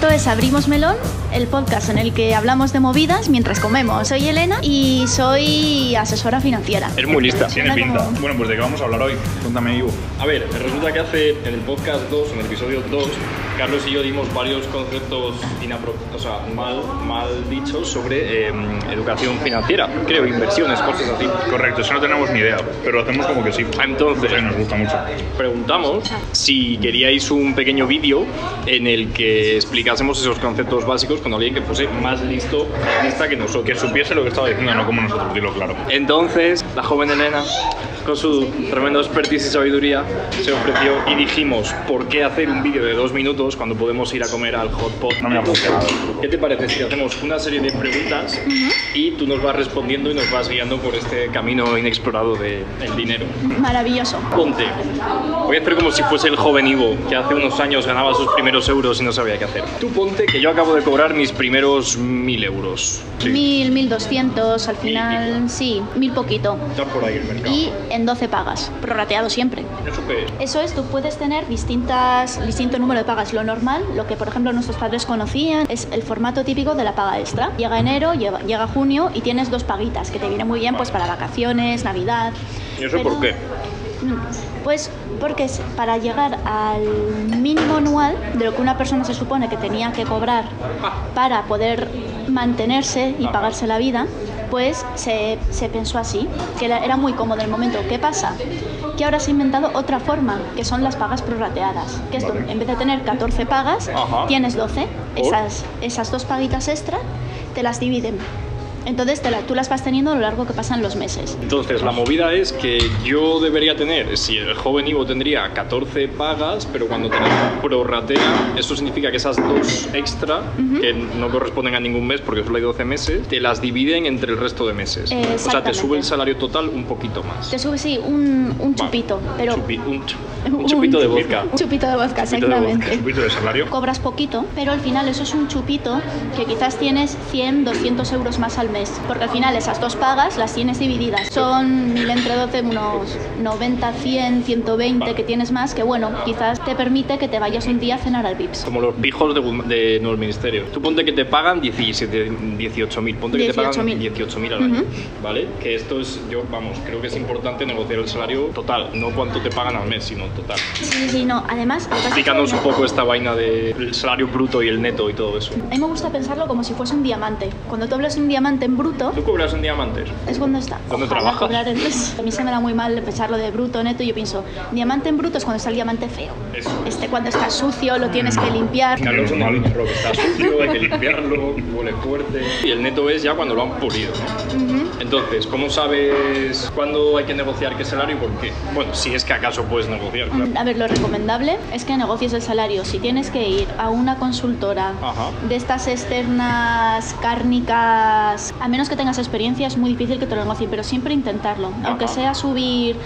Esto es Abrimos Melón, el podcast en el que hablamos de movidas mientras comemos. Soy Elena y soy asesora financiera. Es muy lista. Tiene pinta. como- Bueno, pues de qué vamos a hablar hoy. Cuéntame, Ivo. A ver, resulta que hace en el podcast 2, en el episodio 2, Carlos y yo dimos varios conceptos o sea, mal, mal dichos sobre eh, educación financiera, creo, inversiones, cosas así. Correcto, eso no tenemos ni idea, pero lo hacemos como que sí. Entonces, Sí, nos gusta mucho. preguntamos si queríais un pequeño vídeo en el que explicásemos esos conceptos básicos con alguien que fuese más listo, lista que nosotros. Que supiese lo que estaba diciendo, no como nosotros, dilo claro. Entonces, la joven Elena, con su tremendo expertise y sabiduría, se ofreció y dijimos, ¿por qué hacer un vídeo de dos minutos cuando podemos ir a comer al hot pot? No me ha funcionado. ¿Qué te parece si hacemos una serie de preguntas y tú nos vas respondiendo y nos vas guiando por este camino inexplorado del dinero? Maravilloso. Ponte, voy a hacer como si fuese el joven Ivo, que hace unos años ganaba sus primeros euros y no sabía qué hacer. Tú ponte que yo acabo de cobrar mis primeros mil euros. Mil, mil doscientos, al final, sí, mil poquito. Está por ahí el mercado. Y en 12 pagas, prorrateado siempre. ¿Eso qué es? Eso es, tú puedes tener distintas, distinto número de pagas. Lo normal, lo que por ejemplo nuestros padres conocían, es el formato típico de la paga extra. Llega enero, llega, llega junio y tienes dos paguitas, que te viene muy bien pues para vacaciones, Navidad. ¿Y eso por qué? Pues porque es para llegar al mínimo anual de lo que una persona se supone que tenía que cobrar para poder mantenerse y pagarse la vida, pues se, se pensó así, que era, muy cómodo el momento. ¿Qué pasa? Que ahora se ha inventado otra forma, que son las pagas prorrateadas. Que Vale. en vez de tener 14 pagas, Ajá. tienes 12. ¿Por? Esas, esas dos paguitas extra te las dividen. Entonces te la- tú las vas teniendo a lo largo que pasan los meses. Entonces, la movida es que yo debería tener, si el joven Ivo tendría 14 pagas, pero cuando te prorratea, eso significa que esas dos extra, que no corresponden a ningún mes porque solo hay 12 meses, te las dividen entre el resto de meses. O sea, te sube el salario total un poquito más. Te sube, sí, un, un chupito, pero... Chupi- un, chu- un chupito de vodka. Un chupito de vodka, Chupito de vodka, exactamente. Poquito de salario. Cobras poquito, pero al final eso es un chupito que quizás tienes 100, 200 euros más al mes. Porque al final esas dos pagas las tienes divididas. Son mil entre 12, unos 90, 100, 120 que tienes más, que bueno, quizás te permite que te vayas un día a cenar al Vips. Como los pijos de, de nuevo ministerio. Tú ponte que te pagan 17, 18.000, ponte que te pagan 18.000. 18.000 al año, Ujú. ¿vale? Que esto es, yo, vamos, creo que es importante negociar el salario total, no cuánto te pagan al mes, sino total. Sí, sí, no. Además, Explícanos un poco esta vaina del salario bruto y el neto y todo eso. a mí me gusta pensarlo como si fuese un diamante. Cuando tú hablas de un diamante en bruto, ¿Tú cobras en diamantes? Es cuando está. ¿Dónde Ojalá trabajas? cobrar A mí se me da muy mal pensarlo de bruto, neto. y Yo pienso, diamante en bruto es cuando está el diamante feo. Eso. Este cuando está sucio, lo tienes que limpiar. Carlos, Normal. lo que está sucio, hay que limpiarlo, huele fuerte. Y el neto es ya cuando lo han pulido, ¿no? Entonces, ¿cómo sabes cuándo hay que negociar qué salario y por qué? Bueno, si es que acaso puedes negociar, claro. A ver, lo recomendable es que negocies el salario. Si tienes que ir a una consultora Ajá. de estas externas cárnicas, a menos que tengas experiencia, es muy difícil que te lo negocien, pero siempre intentarlo. Aunque sea subir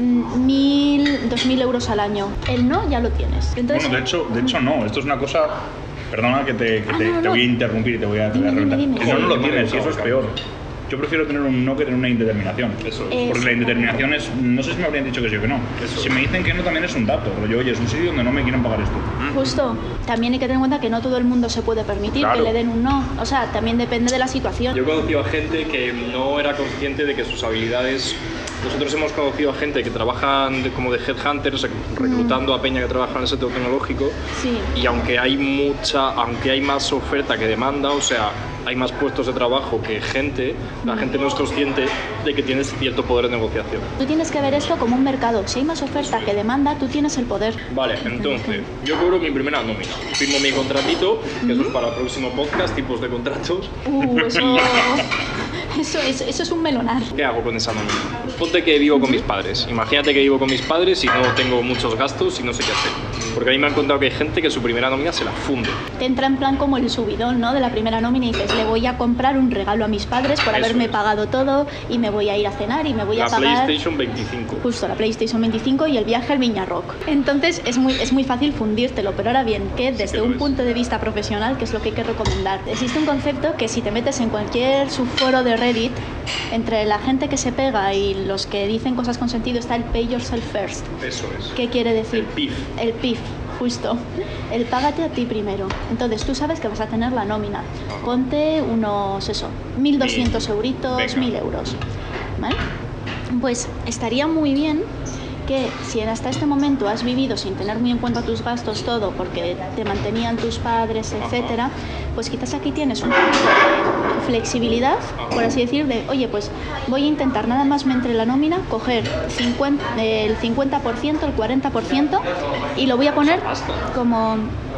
mm, mil, dos mil euros al año. El no ya lo tienes. Entonces, Bueno, de hecho, de hecho no. Esto es una cosa... Perdona que te, que Ah, te, no, no, te no. voy a interrumpir y te voy a, te voy a Dime, dime, reventar. dime. El no no lo tienes y eso es peor. Yo prefiero tener un no que tener una indeterminación. Eso Eh, Porque la indeterminación es, no sé si me habrían dicho que sí o que no. Eso. Si me dicen que no también es un dato, rollo, oye, es un sitio donde no me quieren pagar esto. Justo, también hay que tener en cuenta que no todo el mundo se puede permitir Claro. que le den un no. O sea, también depende de la situación. Yo he conocido a gente que no era consciente de que sus habilidades. Nosotros hemos conocido a gente que trabajan de- como de headhunters, reclutando a peña que trabaja en el sector tecnológico. Sí. Y aunque hay mucha, aunque hay más oferta que demanda, o sea, hay más puestos de trabajo que gente, la gente no es consciente de que tienes cierto poder de negociación. Tú tienes que ver esto como un mercado. Si hay más oferta que demanda, tú tienes el poder. Vale, entonces, yo cobro mi primera nómina. Firmo mi contratito, que eso es para el próximo podcast, tipos de contratos. Uh, eso, eso, es, eso es un melonar. ¿Qué hago con esa nómina? Ponte que vivo con mis padres. Imagínate que vivo con mis padres y no tengo muchos gastos y no sé qué hacer. Porque a mí me han contado que hay gente que su primera nómina se la funde. Te entra en plan como el subidón, ¿no? De la primera nómina y dices, le voy a comprar un regalo a mis padres por Eso haberme es. pagado todo y me voy a ir a cenar y me voy la a pagar... PlayStation 25. Justo, la PlayStation 25 y el viaje al Viña Rock. Entonces es muy, es muy fácil fundírtelo, pero ahora bien, que desde que un es. punto de vista profesional, que es lo que hay que recomendar? Existe un concepto que si te metes en cualquier subforo de Reddit, entre la gente que se pega y los que dicen cosas con sentido está el pay yourself first. Eso es. ¿Qué quiere decir? El PIF. El PIF. Justo. El págate a ti primero. Entonces tú sabes que vas a tener la nómina. Ponte unos, eso, 1.200 euritos, Venga. 1.000 euros. ¿Vale? Pues estaría muy bien que si hasta este momento has vivido sin tener muy en cuenta tus gastos todo porque te mantenían tus padres, etcétera, pues quizás aquí tienes un poquito de flexibilidad, por así decir, de oye, pues voy a intentar nada más me entre la nómina, coger 50, el 50%, el 40% y lo voy a poner como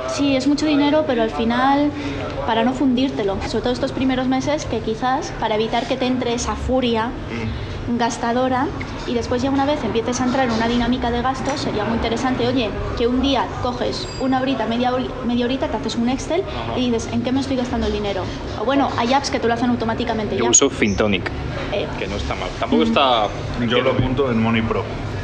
sí, es mucho dinero, pero al final para no fundírtelo, sobre todo estos primeros meses que quizás para evitar que te entre esa furia gastadora y después ya una vez empieces a entrar en una dinámica de gastos, sería muy interesante, oye, que un día coges una horita, media, media horita, te haces un Excel y dices, ¿en qué me estoy gastando el dinero? O bueno, hay apps que te lo hacen automáticamente Yo ya. uso Fintonic, Eh, que no está mal. Tampoco está... Yo lo apunto en Money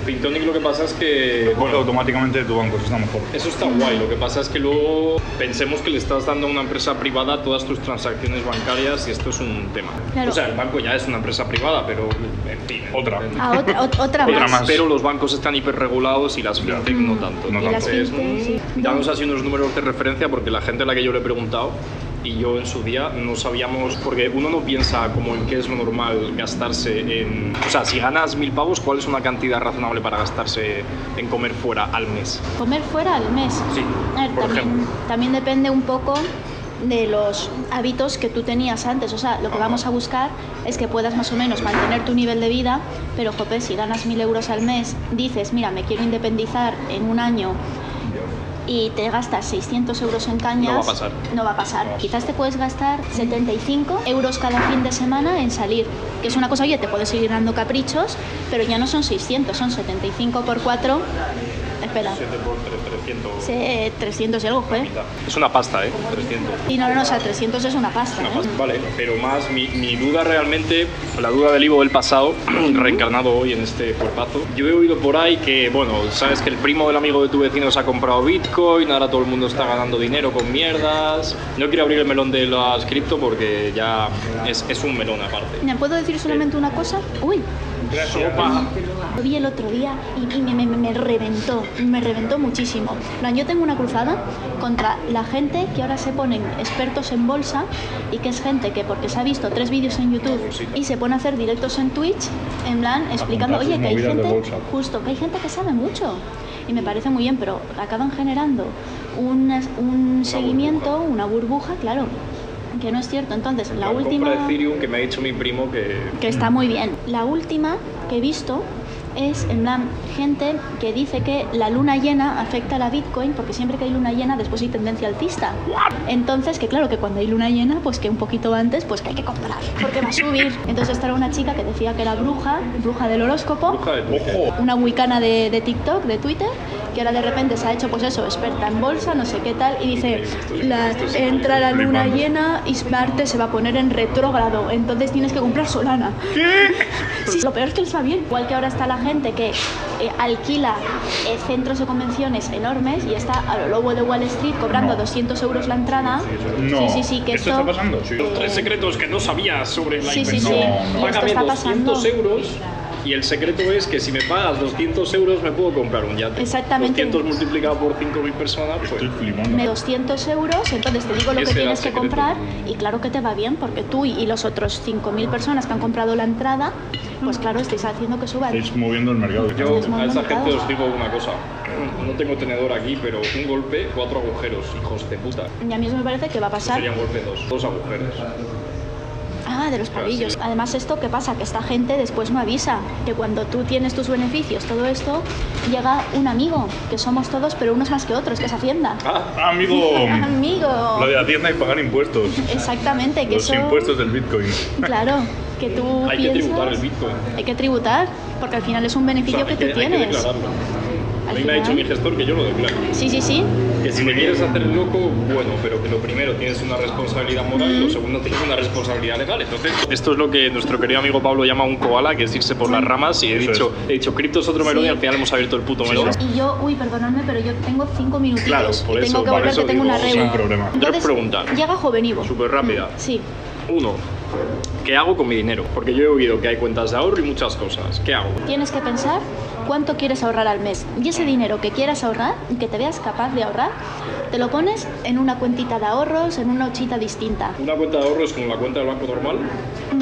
Pro. Fintonic lo que pasa es que... Bueno, automáticamente de tu banco, eso está mejor. Eso está guay, lo que pasa es que luego pensemos que le estás dando a una empresa privada todas tus transacciones bancarias y esto es un tema. Claro. O sea, el banco ya es una empresa privada, pero en fin. Otra. a otra, ot- otra Otra más. más. Pero los bancos están hiperregulados y las fintech no tanto. No Entonces, fintech, sí. mm, danos así unos números de referencia porque la gente a la que yo le he preguntado y yo en su día no sabíamos, porque uno no piensa como en qué es lo normal gastarse en... O sea, si ganas mil pavos, ¿cuál es una cantidad razonable para gastarse en comer fuera al mes? Comer fuera al mes. Sí, A ver, por también, ejemplo. también depende un poco de los hábitos que tú tenías antes. O sea, lo que vamos a buscar es que puedas más o menos mantener tu nivel de vida, pero jope, si ganas mil euros al mes, dices, mira, me quiero independizar en un año y te gastas 600 euros en cañas, No va a pasar. no va a pasar. Quizás te puedes gastar 75 euros cada fin de semana en salir, que es una cosa, oye, te puedes seguir dando caprichos, pero ya no son 600, son 75 por 4. Espera, 7 por 3, 300. Sí, 300 y algo, joder. Es una pasta, ¿eh? 300. Y no, no, no, o sea, 300 es una pasta, Una ¿eh? pasta. Vale, pero más mi, mi duda realmente, la duda del Ivo del pasado, reencarnado hoy en este cuerpazo. Yo he oído por ahí que, bueno, sabes que el primo del amigo de tu vecino se ha comprado Bitcoin, ahora todo el mundo está ganando dinero con mierdas. No quiero abrir el melón de las cripto porque ya es, es un melón aparte. ¿Me puedo decir solamente una cosa? Uy, Sopa. lo vi el otro día y, y me, me- me reventó, me reventó muchísimo. Yo tengo una cruzada contra la gente que ahora se ponen expertos en bolsa y que es gente que porque se ha visto tres vídeos en YouTube y se pone a hacer directos en Twitch, en plan explicando, oye, que hay gente, justo, que hay gente que sabe mucho. Y me parece muy bien, pero acaban generando un, un seguimiento, una burbuja, claro, que no es cierto. Entonces, la última... compra de Ethereum que me ha dicho mi primo que... que está muy bien. La última que he visto es en plan gente que dice que la luna llena afecta a la Bitcoin porque siempre que hay luna llena después hay tendencia alcista. Entonces, que claro, que cuando hay luna llena, pues que un poquito antes, pues que hay que comprar porque va a subir. Entonces, esta era una chica que decía que era bruja, bruja del horóscopo, Bruja una wicana de, de TikTok, de Twitter, que ahora de repente se ha hecho, pues eso, experta en bolsa, no sé qué tal, y dice, la, entra la luna llena y Marte se va a poner en retrógrado, entonces tienes que comprar Solana. Sí, lo peor es que les va bien. Igual que ahora está la gente que eh, alquila eh, centros de convenciones enormes y está a lo lobo de Wall Street cobrando No. 200 euros la entrada. No. Sí, sí, sí, que ¿Esto esto... está pasando? Sí. Los tres secretos que no sabías sobre la Sí, sí, inversión. sí. No, no. Y esto Págame está 200 pasando. euros y el secreto es que si me pagas 200 euros me puedo comprar un yate. Exactamente. 200 multiplicado por 5.000 personas, pues... Estoy flipando. de 200 euros, entonces te digo lo Ese que tienes que comprar y claro que te va bien porque tú y los otros 5.000 personas que han comprado la entrada, pues claro, estáis haciendo que suba. Estáis moviendo el mercado. Yo a esa gente os digo una cosa. No tengo tenedor aquí, pero un golpe, cuatro agujeros, hijos de puta. Y a mí eso me parece que va a pasar. Sería un golpe dos, dos agujeros. Ah, de los palillos. Además, esto, ¿qué pasa? Que esta gente después no avisa. Que cuando tú tienes tus beneficios, todo esto, llega un amigo, que somos todos, pero unos más que otros, que es Hacienda. Ah, amigo. amigo. Lo de Hacienda y pagar impuestos. Exactamente, que Los eso... impuestos del Bitcoin. Claro, que tú Hay que tributar el Bitcoin. Hay que tributar, porque al final es un O beneficio sea, que hay tú que, hay que tienes. Al mí me ha dicho mi gestor que yo lo declaro. Sí, sí, sí. Que si me quieres hacer loco, bueno, pero que lo primero tienes una responsabilidad moral y lo segundo tienes una responsabilidad legal. Entonces, esto es lo que nuestro querido amigo Pablo llama un koala, que es irse por las ramas. Y he Eso dicho, he dicho, cripto es otro melón Sí. y al final hemos abierto el puto melón. Y yo, uy, perdonadme, pero yo tengo cinco minutitos Claro, por eso- tengo que por volver eso que tengo digo, una sin reunión. problema. Tres preguntas. Llega Jovenivo. Súper rápida. Sí. Uno, ¿Qué hago con mi dinero? Porque yo he oído que hay cuentas de ahorro y muchas cosas. ¿Qué hago? Tienes que pensar cuánto quieres ahorrar al mes. Y ese dinero que quieras ahorrar y que te veas capaz de ahorrar, te lo pones en una cuentita de ahorros, en una hochita distinta. Una cuenta de ahorro es como la cuenta del banco normal,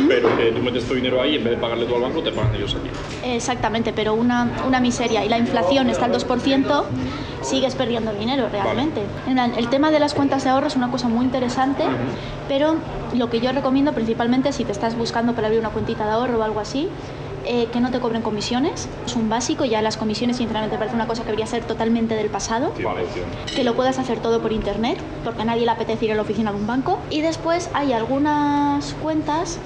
pero que tú metes tu dinero ahí y en vez de pagarle todo al banco, te pagan ellos aquí. Exactamente, pero una, una miseria. Y la inflación está al 2%, sigues perdiendo dinero realmente. El tema de las cuentas de ahorro es una cosa muy interesante, pero lo que yo recomiendo principalmente si te estás buscando para abrir una cuentita de ahorro o algo así, eh, que no te cobren comisiones, es un básico, ya las comisiones sinceramente parece una cosa que debería ser totalmente del pasado, Vale. que lo puedas hacer todo por internet, porque a nadie le apetece ir a la oficina de un banco. Y después hay algunas cuentas,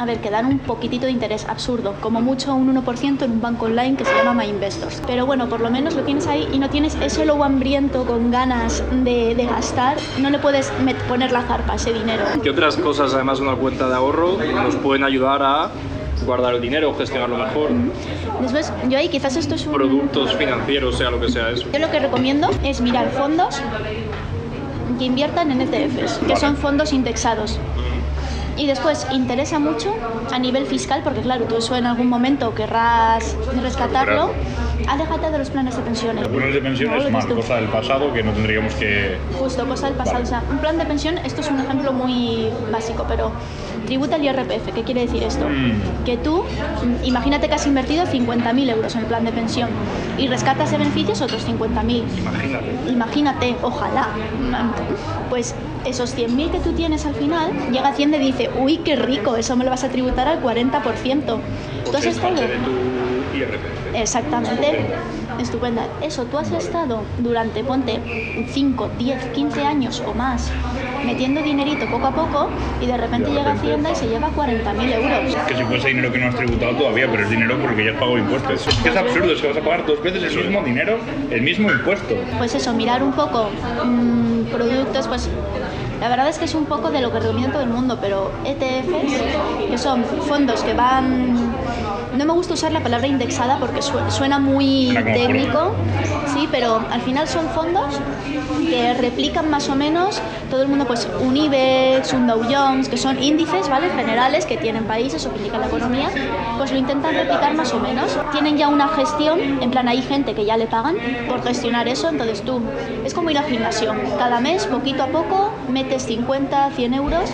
a ver, que dan un poquitito de interés absurdo, como mucho un 1% en un banco online que se llama My Investors. Pero bueno, por lo menos lo tienes ahí y no tienes ese lobo hambriento con ganas de, de gastar, no le puedes poner la zarpa a ese dinero. ¿Qué otras cosas, además de una cuenta de ahorro, nos pueden ayudar a guardar el dinero, gestionarlo mejor? Después, yo ahí quizás esto es un... Productos financieros, sea lo que sea eso. Yo lo que recomiendo es mirar fondos que inviertan en ETFs, que son fondos indexados. Y después interesa mucho a nivel fiscal, porque claro, tú eso en algún momento querrás rescatarlo. Aléjate de los planes de pensiones. Los planes de No lo es tú. cosa del pasado que no tendríamos que... Justo, cosa del pasado. Vale. O sea, un plan de pensión, esto es un ejemplo muy básico, pero tributa el IRPF. ¿Qué quiere decir esto? Mm. Que tú, mm, imagínate que has invertido 50.000 euros en el plan de pensión y rescatas de beneficios otros 50.000. Imagínate. Imagínate, ojalá. Pues esos 100.000 que tú tienes al final, llega Hacienda y dice, uy, qué rico, eso me lo vas a tributar al 40%. ¿Tú has Es parte estado? Exactamente. Estupenda. Eso, tú has estado durante, ponte, 5, 10, 15 años o más metiendo dinerito poco a poco y de repente llega Hacienda y se lleva 40.000 euros. Que si fuese dinero que no has tributado todavía, pero es dinero porque ya has pagado impuestos. Es absurdo, es que vas a pagar dos veces el mismo dinero, el mismo impuesto. Pues eso, mirar un poco mm, productos, pues la verdad es que es un poco de lo que recomienda todo el mundo, pero ETFs, que son fondos que van... No me gusta usar la palabra indexada porque su- suena muy técnico, sí, pero al final son fondos que replican más o menos todo el mundo, pues un IBEX, un Dow Jones, que son índices, ¿vale? Generales que tienen países o que indican la economía, pues lo intentan replicar más o menos. Tienen ya una gestión, en plan hay gente que ya le pagan por gestionar eso, entonces tú, es como ir al gimnasio, cada mes, poquito a poco, metes 50, 100 euros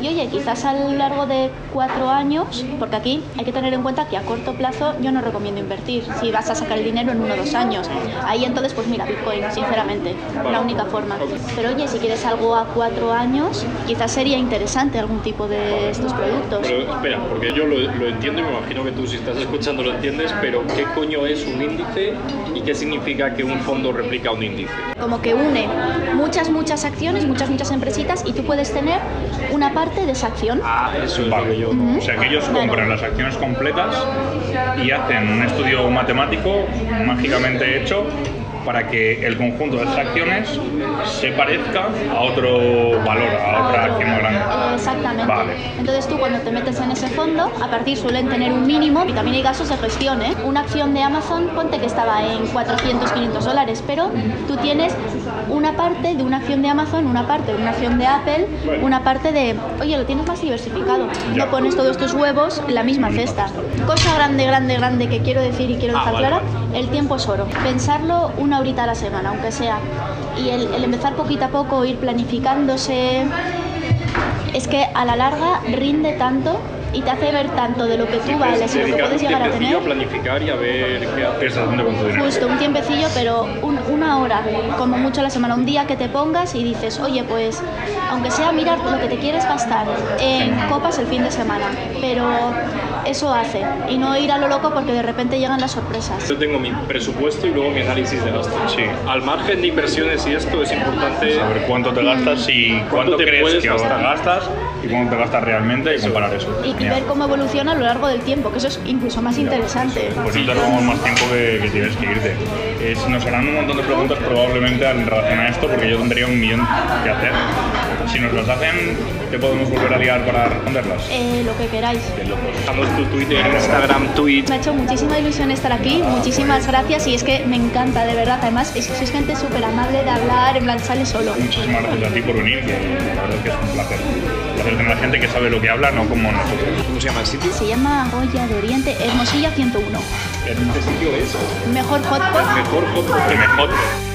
y oye, quizás a lo largo de cuatro años, porque aquí hay que tener en cuenta que a corto plazo yo no recomiendo invertir, si vas a sacar el dinero en uno o dos años. Ahí entonces, pues mira, Bitcoin, sinceramente, la única forma. Pero oye, si quieres algo a cuatro años, quizás sería interesante algún tipo de estos productos. Pero espera, porque yo lo, lo entiendo y me imagino que tú si estás escuchando lo entiendes, pero ¿qué coño es un índice y qué significa que un fondo replica un índice? Como que une muchas, muchas acciones, muchas, muchas empresitas y tú puedes tener una parte de esa acción. Ah, eso es Vale. lo que yo... O sea, que ellos compran las acciones completas y hacen un estudio matemático mágicamente hecho para que el conjunto de esas acciones se parezca a otro valor, a otra acción más grande. Exactamente. Vale. Entonces tú cuando te metes en ese fondo, a partir suelen tener un mínimo y también hay gastos de gestión. ¿eh? Una acción de Amazon, ponte que estaba en 400, 500 dólares, pero tú tienes una parte de una acción de Amazon, una parte de una acción de Apple, una parte de, oye, lo tienes más diversificado. No pones todos tus huevos en la misma cesta. Cosa grande, grande, grande que quiero decir y quiero Ah, dejar clara, el tiempo es oro. Pensarlo una horita a la semana, aunque sea. Y el, el empezar poquito a poco, ir planificándose, es que a la larga rinde tanto y te hace ver tanto de lo que tú vales y lo que puedes llegar a tener. planificar y a ver qué ¿Qué haces. dinero? Justo, un tiempecillo, pero una hora, como mucho a la semana, un día que te pongas y dices, oye, pues, aunque sea mirar lo que te quieres gastar en copas el fin de semana, pero eso hace, y no ir a lo loco porque de repente llegan las sorpresas. Yo tengo mi presupuesto y luego mi análisis de gastos. Sí. Al margen de inversiones y esto es importante Saber cuánto te gastas y ¿Cuánto cuánto te crees puedes que gastar? gastas y cuánto te gastas realmente y comparar eso. Y, Genial. ver cómo evoluciona a lo largo del tiempo, que eso es incluso más interesante. Pues no te robamos más tiempo que, que tienes que irte. Eh, nos harán un montón de preguntas probablemente en relación a esto, porque yo tendría un millón que hacer. Si nos las hacen, ¿te podemos volver a liar para responderlas? Eh, lo que queráis. Locos. Damos tu Twitter, Instagram, tweet. Me ha hecho muchísima ilusión estar aquí, muchísimas gracias y es que me encanta, de verdad. Además, es que sois gente súper amable de hablar, en plan, sale solo. Muchísimas gracias a ti por venir, que la verdad es que es un placer. Un placer tener a gente que sabe lo que habla, no como nosotros. ¿Cómo se llama el sitio? Se llama Goya de Oriente, Hermosilla 101. Este sitio es Mejor hotpot mejor hot El mejor.